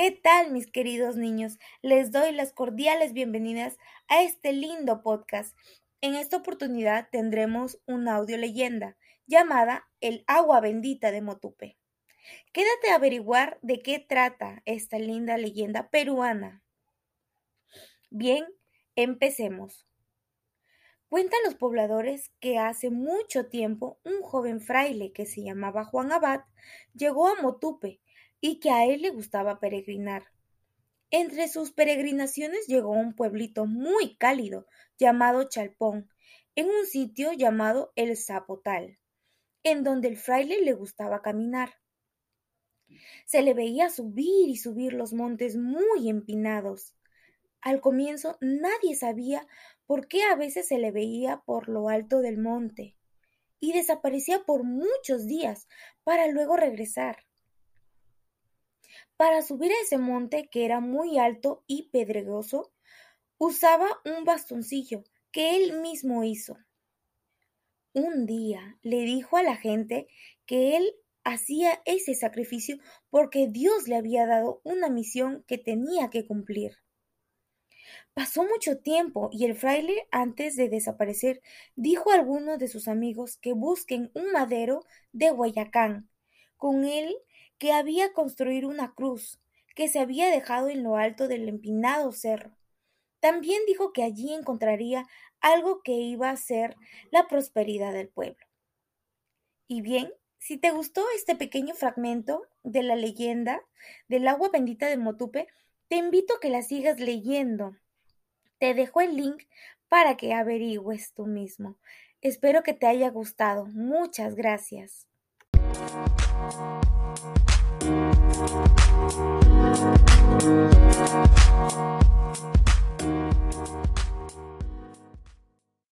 ¿Qué tal mis queridos niños? Les doy las cordiales bienvenidas a este lindo podcast. En esta oportunidad tendremos una audio leyenda llamada El agua bendita de Motupe. Quédate a averiguar de qué trata esta linda leyenda peruana. Bien, empecemos. Cuentan los pobladores que hace mucho tiempo un joven fraile que se llamaba Juan Abad llegó a Motupe y que a él le gustaba peregrinar. Entre sus peregrinaciones llegó a un pueblito muy cálido llamado Chalpón, en un sitio llamado El Zapotal, en donde el fraile le gustaba caminar. Se le veía subir y subir los montes muy empinados. Al comienzo nadie sabía por qué a veces se le veía por lo alto del monte y desaparecía por muchos días para luego regresar. Para subir a ese monte, que era muy alto y pedregoso, usaba un bastoncillo que él mismo hizo. Un día le dijo a la gente que él hacía ese sacrificio porque Dios le había dado una misión que tenía que cumplir. Pasó mucho tiempo y el fraile, antes de desaparecer, dijo a algunos de sus amigos que busquen un madero de Guayacán. Con él que había construir una cruz que se había dejado en lo alto del empinado cerro. También dijo que allí encontraría algo que iba a ser la prosperidad del pueblo. Y bien, si te gustó este pequeño fragmento de la leyenda del agua bendita de Motupe, te invito a que la sigas leyendo. Te dejo el link para que averigües tú mismo. Espero que te haya gustado. Muchas gracias. Thank you.